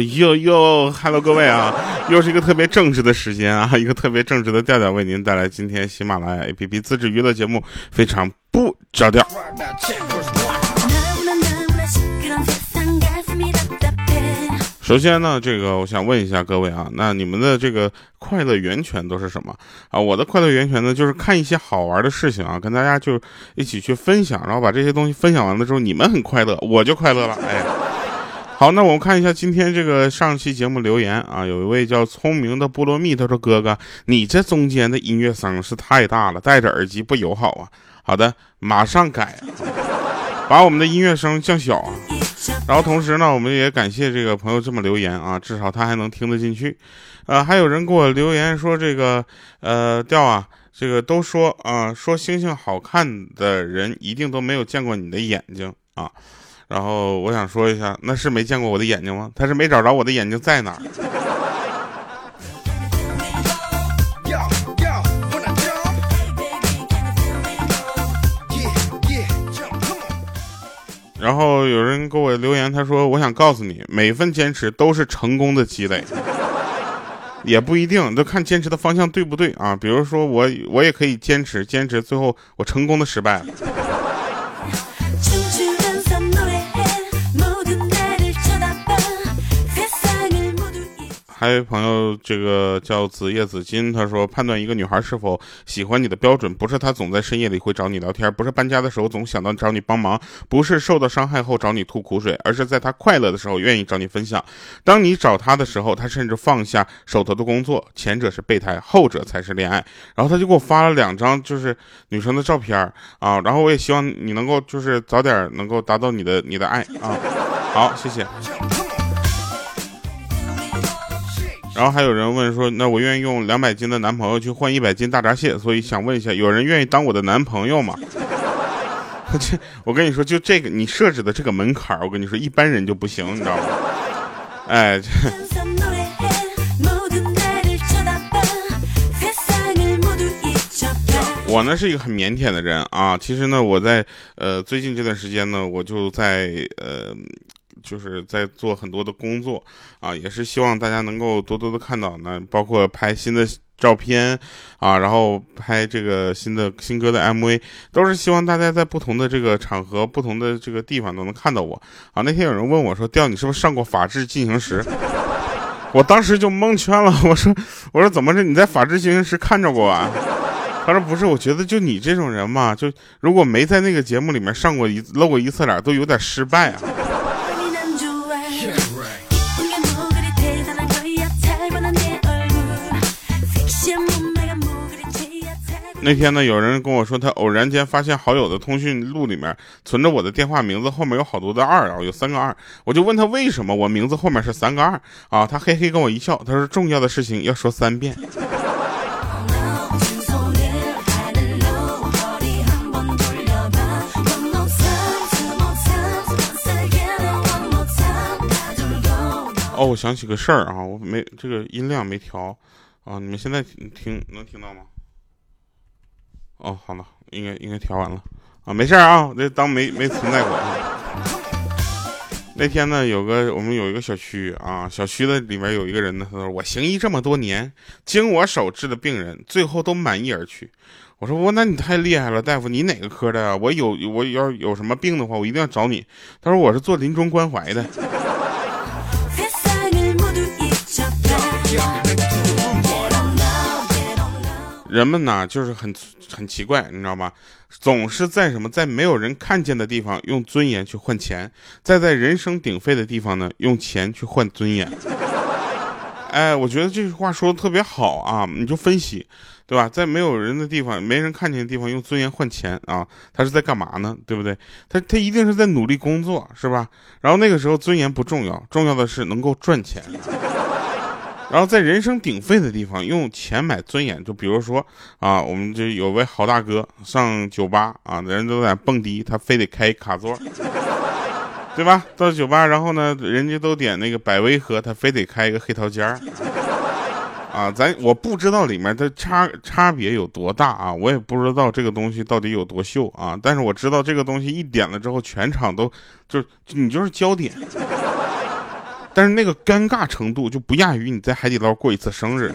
哟哟哟，Hello，各位啊，又是一个特别正直的时间啊，一个特别正直的调调为您带来今天喜马拉雅 APP 自制娱乐节目，非常不着调。首先呢，这个我想问一下各位啊，那你们的这个快乐源泉都是什么啊？我的快乐源泉呢，就是看一些好玩的事情啊，跟大家就一起去分享，然后把这些东西分享完了之后，你们很快乐，我就快乐了。哎，好，那我们看一下今天这个上期节目留言啊，有一位叫聪明的菠萝蜜，他说：“哥哥，你这中间的音乐声是太大了，戴着耳机不友好啊。”好的，马上改，把我们的音乐声降小啊。然后同时呢，我们也感谢这个朋友这么留言啊，至少他还能听得进去。呃，还有人给我留言说这个，呃，调啊，这个都说啊，说星星好看的人一定都没有见过你的眼睛啊。然后我想说一下，那是没见过我的眼睛吗？他是没找着我的眼睛在哪儿。然后有人给我留言，他说：“我想告诉你，每份坚持都是成功的积累，也不一定，就看坚持的方向对不对啊。比如说我，我也可以坚持，坚持最后我成功的失败了。”还有朋友，这个叫紫叶紫金，他说判断一个女孩是否喜欢你的标准，不是她总在深夜里会找你聊天，不是搬家的时候总想到找你帮忙，不是受到伤害后找你吐苦水，而是在她快乐的时候愿意找你分享。当你找她的时候，她甚至放下手头的工作。前者是备胎，后者才是恋爱。然后他就给我发了两张就是女生的照片啊，然后我也希望你能够就是早点能够达到你的你的爱啊。好，谢谢。然后还有人问说，那我愿意用两百斤的男朋友去换一百斤大闸蟹，所以想问一下，有人愿意当我的男朋友吗？这我跟你说，就这个你设置的这个门槛我跟你说，一般人就不行，你知道吗？哎，我呢是一个很腼腆的人啊。其实呢，我在呃最近这段时间呢，我就在呃。就是在做很多的工作啊，也是希望大家能够多多的看到呢，包括拍新的照片啊，然后拍这个新的新歌的 MV，都是希望大家在不同的这个场合、不同的这个地方都能看到我啊。那天有人问我说：“调，你是不是上过《法制进行时》？”我当时就蒙圈了，我说：“我说怎么着？你在《法制进行时》看着过啊？”他说：“不是，我觉得就你这种人嘛，就如果没在那个节目里面上过一露过一次脸，都有点失败啊。”那天呢，有人跟我说，他偶然间发现好友的通讯录里面存着我的电话名字，后面有好多的二啊，有三个二。我就问他为什么我名字后面是三个二啊？他嘿嘿跟我一笑，他说重要的事情要说三遍。哦，我想起个事儿啊，我没这个音量没调啊，你们现在听能听到吗？哦，好了，应该应该调完了啊，没事啊，这当没没存在过。那天呢，有个我们有一个小区啊，小区的里面有一个人呢，他说我行医这么多年，经我手治的病人最后都满意而去。我说我那你太厉害了，大夫，你哪个科的啊？我有我要有什么病的话，我一定要找你。他说我是做临终关怀的。人们呢，就是很很奇怪，你知道吗？总是在什么在没有人看见的地方用尊严去换钱，再在人声鼎沸的地方呢用钱去换尊严。哎，我觉得这句话说的特别好啊！你就分析，对吧？在没有人的地方、没人看见的地方用尊严换钱啊，他是在干嘛呢？对不对？他他一定是在努力工作，是吧？然后那个时候尊严不重要，重要的是能够赚钱。然后在人声鼎沸的地方用钱买尊严，就比如说啊，我们这有位好大哥上酒吧啊，人都在蹦迪，他非得开卡座，对吧？到酒吧，然后呢，人家都点那个百威喝，他非得开一个黑桃尖儿，啊，咱我不知道里面的差差别有多大啊，我也不知道这个东西到底有多秀啊，但是我知道这个东西一点了之后，全场都就你就是焦点。但是那个尴尬程度就不亚于你在海底捞过一次生日。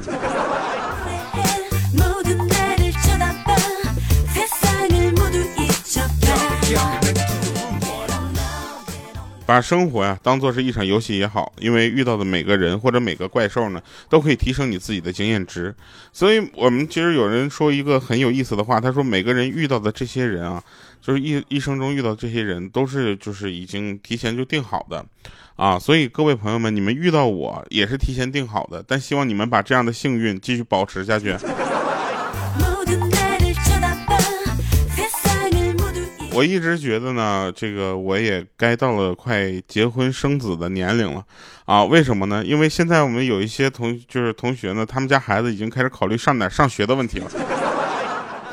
把生活呀当做是一场游戏也好，因为遇到的每个人或者每个怪兽呢，都可以提升你自己的经验值。所以，我们其实有人说一个很有意思的话，他说每个人遇到的这些人啊，就是一一生中遇到这些人都是就是已经提前就定好的，啊，所以各位朋友们，你们遇到我也是提前定好的，但希望你们把这样的幸运继续保持下去。我一直觉得呢，这个我也该到了快结婚生子的年龄了，啊，为什么呢？因为现在我们有一些同就是同学呢，他们家孩子已经开始考虑上哪上学的问题了，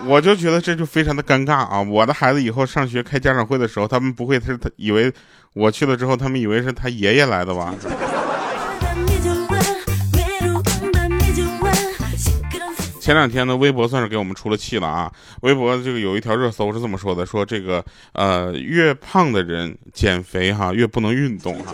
我就觉得这就非常的尴尬啊！我的孩子以后上学开家长会的时候，他们不会是他以为我去了之后，他们以为是他爷爷来的吧？前两天呢，微博算是给我们出了气了啊！微博这个有一条热搜是这么说的：说这个呃，越胖的人减肥哈，越不能运动哈。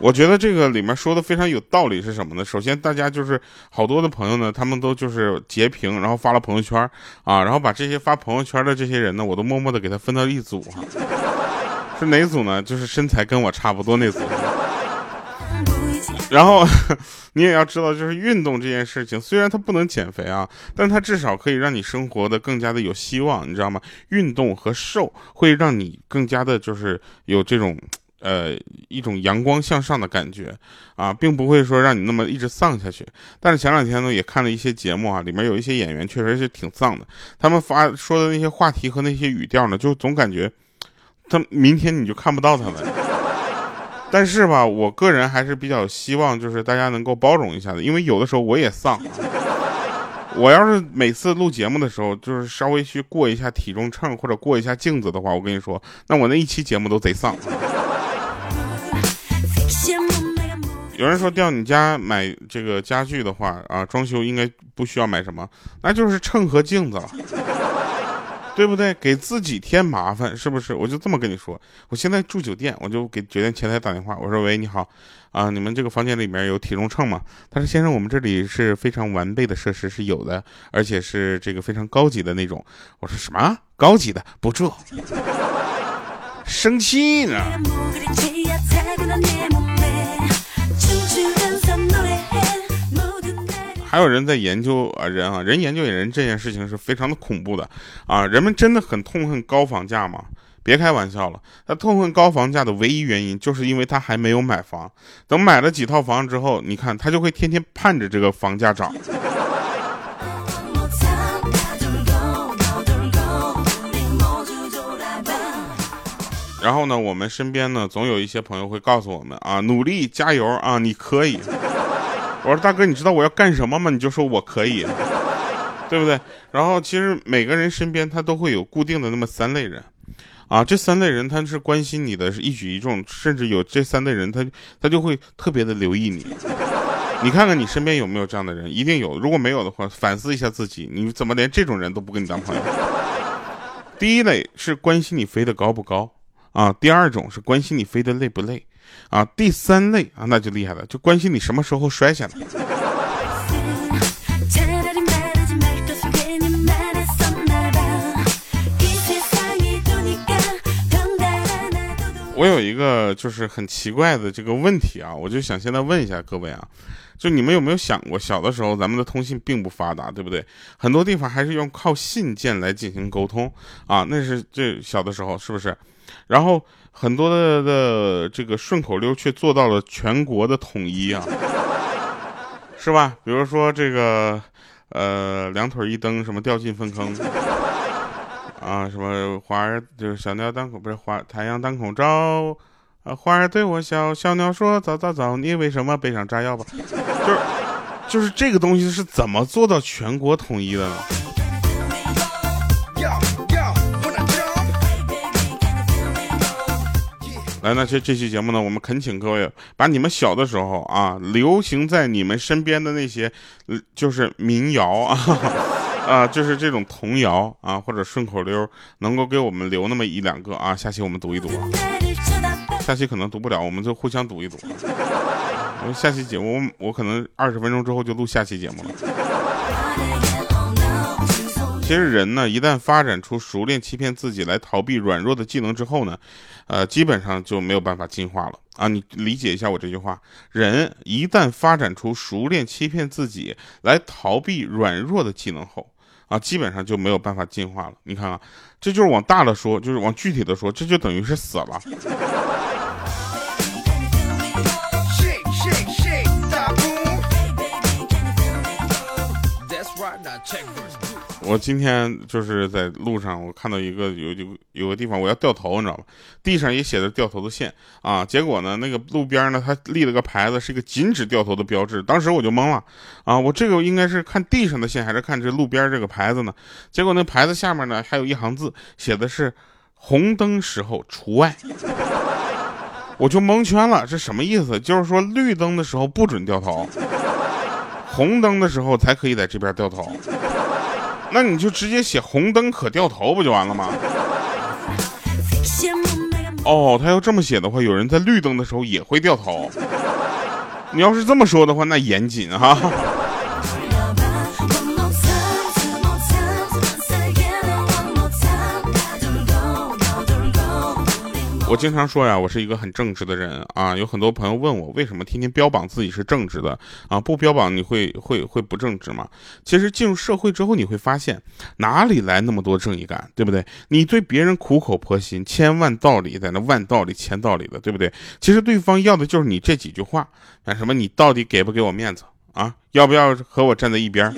我觉得这个里面说的非常有道理，是什么呢？首先，大家就是好多的朋友呢，他们都就是截屏，然后发了朋友圈啊，然后把这些发朋友圈的这些人呢，我都默默的给他分到一组哈。是哪组呢？就是身材跟我差不多那组。然后 你也要知道，就是运动这件事情，虽然它不能减肥啊，但它至少可以让你生活的更加的有希望，你知道吗？运动和瘦会让你更加的，就是有这种呃一种阳光向上的感觉啊，并不会说让你那么一直丧下去。但是前两天呢，也看了一些节目啊，里面有一些演员确实是挺丧的，他们发说的那些话题和那些语调呢，就总感觉他明天你就看不到他们。但是吧，我个人还是比较希望，就是大家能够包容一下的，因为有的时候我也丧。我要是每次录节目的时候，就是稍微去过一下体重秤或者过一下镜子的话，我跟你说，那我那一期节目都贼丧。有人说，调你家买这个家具的话啊，装修应该不需要买什么，那就是秤和镜子了。对不对？给自己添麻烦是不是？我就这么跟你说，我现在住酒店，我就给酒店前台打电话，我说喂，你好，啊，你们这个房间里面有体重秤吗？他说先生，我们这里是非常完备的设施是有的，而且是这个非常高级的那种。我说什么高级的？不住，生气呢。还有人在研究啊，人啊，人研究人这件事情是非常的恐怖的啊！人们真的很痛恨高房价吗？别开玩笑了，他痛恨高房价的唯一原因，就是因为他还没有买房。等买了几套房之后，你看他就会天天盼着这个房价涨。然后呢，我们身边呢，总有一些朋友会告诉我们啊，努力加油啊，你可以。我说大哥，你知道我要干什么吗？你就说我可以，对不对？然后其实每个人身边他都会有固定的那么三类人，啊，这三类人他是关心你的一举一动，甚至有这三类人他他就会特别的留意你。你看看你身边有没有这样的人？一定有。如果没有的话，反思一下自己，你怎么连这种人都不跟你当朋友？第一类是关心你飞得高不高啊，第二种是关心你飞得累不累。啊，第三类啊，那就厉害了，就关心你什么时候摔下来。我有一个就是很奇怪的这个问题啊，我就想现在问一下各位啊，就你们有没有想过，小的时候咱们的通信并不发达，对不对？很多地方还是用靠信件来进行沟通啊，那是这小的时候是不是？然后。很多的的这个顺口溜却做到了全国的统一啊，是吧？比如说这个，呃，两腿一蹬，什么掉进粪坑啊？什么花儿就是小鸟当口不是花，太阳当空照啊？花儿对我笑，小鸟说早早早，你为什么背上炸药吧？就是就是这个东西是怎么做到全国统一的呢？来，那这这期节目呢，我们恳请各位把你们小的时候啊，流行在你们身边的那些，就是民谣啊，啊，就是这种童谣啊，或者顺口溜，能够给我们留那么一两个啊，下期我们读一读。下期可能读不了，我们就互相读一读。因为下期节目我我可能二十分钟之后就录下期节目了。其实人呢，一旦发展出熟练欺骗自己来逃避软弱的技能之后呢，呃，基本上就没有办法进化了啊！你理解一下我这句话：人一旦发展出熟练欺骗自己来逃避软弱的技能后啊，基本上就没有办法进化了。你看啊，这就是往大了说，就是往具体的说，这就等于是死了。我今天就是在路上，我看到一个有有有个地方我要掉头，你知道吧？地上也写着掉头的线啊。结果呢，那个路边呢，他立了个牌子，是一个禁止掉头的标志。当时我就懵了啊，我这个应该是看地上的线，还是看这路边这个牌子呢？结果那牌子下面呢，还有一行字，写的是红灯时候除外。我就蒙圈了，这什么意思？就是说绿灯的时候不准掉头，红灯的时候才可以在这边掉头。那你就直接写红灯可掉头不就完了吗？哦，他要这么写的话，有人在绿灯的时候也会掉头。你要是这么说的话，那严谨哈。我经常说呀，我是一个很正直的人啊。有很多朋友问我，为什么天天标榜自己是正直的啊？不标榜你会会会不正直吗？其实进入社会之后，你会发现哪里来那么多正义感，对不对？你对别人苦口婆心，千万道理在那万道理千道理的，对不对？其实对方要的就是你这几句话，啊什么？你到底给不给我面子啊？要不要和我站在一边？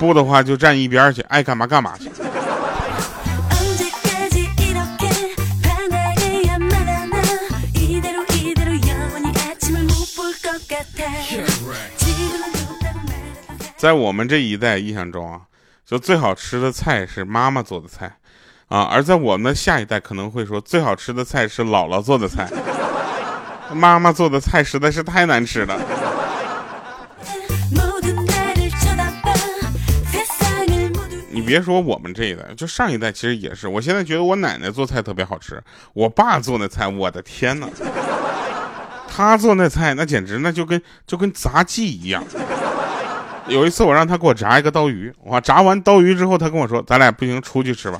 不的话就站一边去，爱干嘛干嘛去。在我们这一代印象中啊，就最好吃的菜是妈妈做的菜，啊，而在我们的下一代可能会说最好吃的菜是姥姥做的菜，妈妈做的菜实在是太难吃了。你别说我们这一代，就上一代其实也是。我现在觉得我奶奶做菜特别好吃，我爸做那菜，我的天哪，他做那菜那简直那就跟就跟杂技一样。有一次我让他给我炸一个刀鱼，我！炸完刀鱼之后，他跟我说：“咱俩不行，出去吃吧。”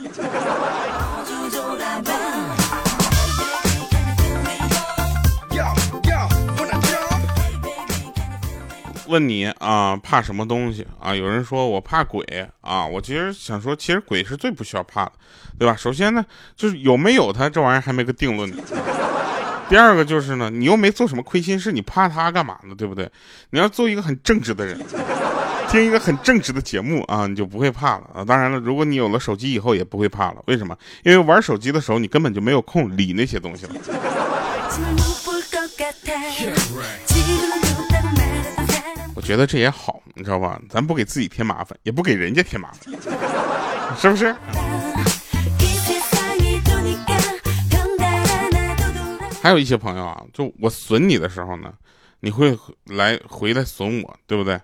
问你啊，怕什么东西啊？有人说我怕鬼啊，我其实想说，其实鬼是最不需要怕的，对吧？首先呢，就是有没有他这玩意儿还没个定论呢。第二个就是呢，你又没做什么亏心事，你怕他干嘛呢？对不对？你要做一个很正直的人，听一个很正直的节目啊，你就不会怕了啊。当然了，如果你有了手机以后也不会怕了。为什么？因为玩手机的时候你根本就没有空理那些东西了。我觉得这也好，你知道吧？咱不给自己添麻烦，也不给人家添麻烦，是不是？还有一些朋友啊，就我损你的时候呢，你会来回来损我，对不对？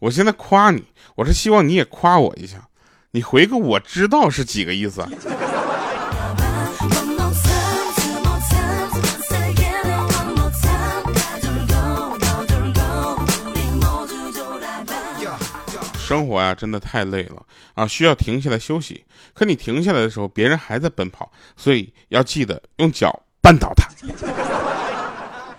我现在夸你，我是希望你也夸我一下，你回个我知道是几个意思？生活呀，真的太累了啊，需要停下来休息。可你停下来的时候，别人还在奔跑，所以要记得用脚。绊倒他，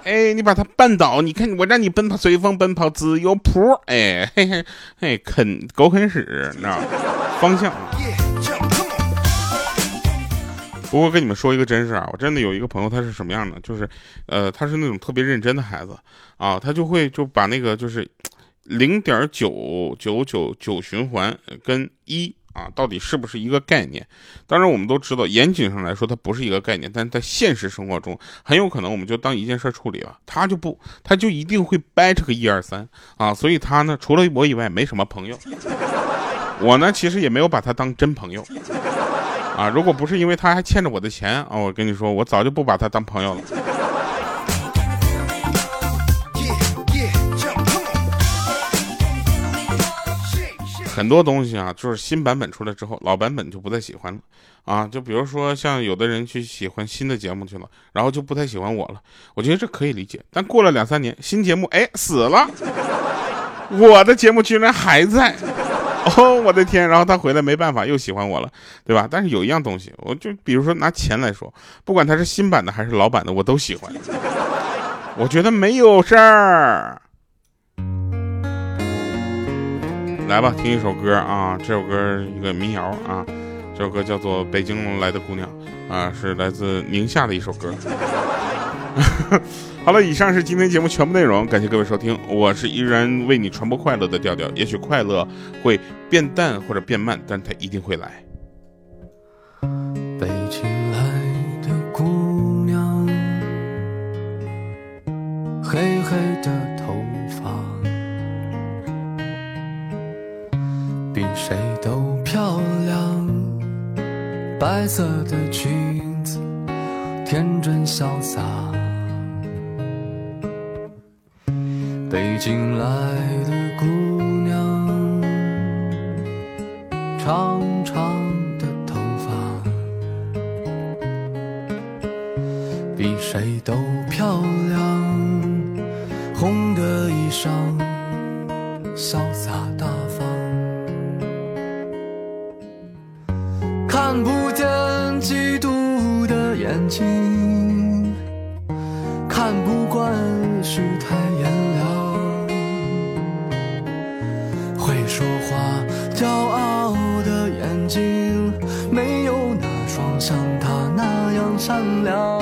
哎，你把他绊倒，你看我让你奔跑随风奔跑自由谱，哎嘿嘿嘿，啃狗啃屎，你知道吗方向。不过跟你们说一个真事啊，我真的有一个朋友，他是什么样的？就是，呃，他是那种特别认真的孩子啊，他就会就把那个就是零点九九九九循环跟一。啊，到底是不是一个概念？当然，我们都知道，严谨上来说，它不是一个概念。但在现实生活中，很有可能我们就当一件事处理了。他就不，他就一定会掰扯个一二三啊。所以他呢，除了我以外，没什么朋友。我呢，其实也没有把他当真朋友啊。如果不是因为他还欠着我的钱啊，我跟你说，我早就不把他当朋友了。很多东西啊，就是新版本出来之后，老版本就不再喜欢了啊。就比如说像有的人去喜欢新的节目去了，然后就不太喜欢我了。我觉得这可以理解。但过了两三年，新节目哎死了，我的节目居然还在。哦，我的天！然后他回来没办法，又喜欢我了，对吧？但是有一样东西，我就比如说拿钱来说，不管他是新版的还是老版的，我都喜欢。我觉得没有事儿。来吧，听一首歌啊，这首歌一个民谣啊，这首歌叫做《北京来的姑娘》啊，是来自宁夏的一首歌。好了，以上是今天节目全部内容，感谢各位收听，我是依然为你传播快乐的调调。也许快乐会变淡或者变慢，但它一定会来。白色的裙子，天真潇洒。北京来的姑娘，长像他那样善良。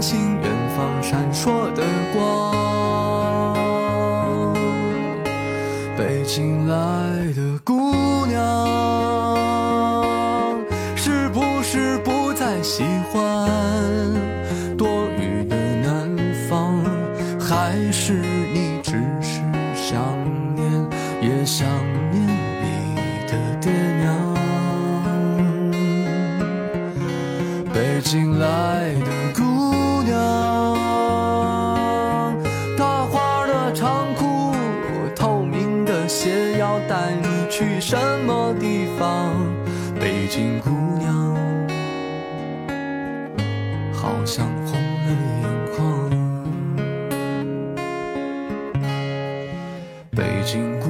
相信远方闪烁的光？北京来的姑娘，去什么地方？北京姑娘，好像红了眼眶。北京姑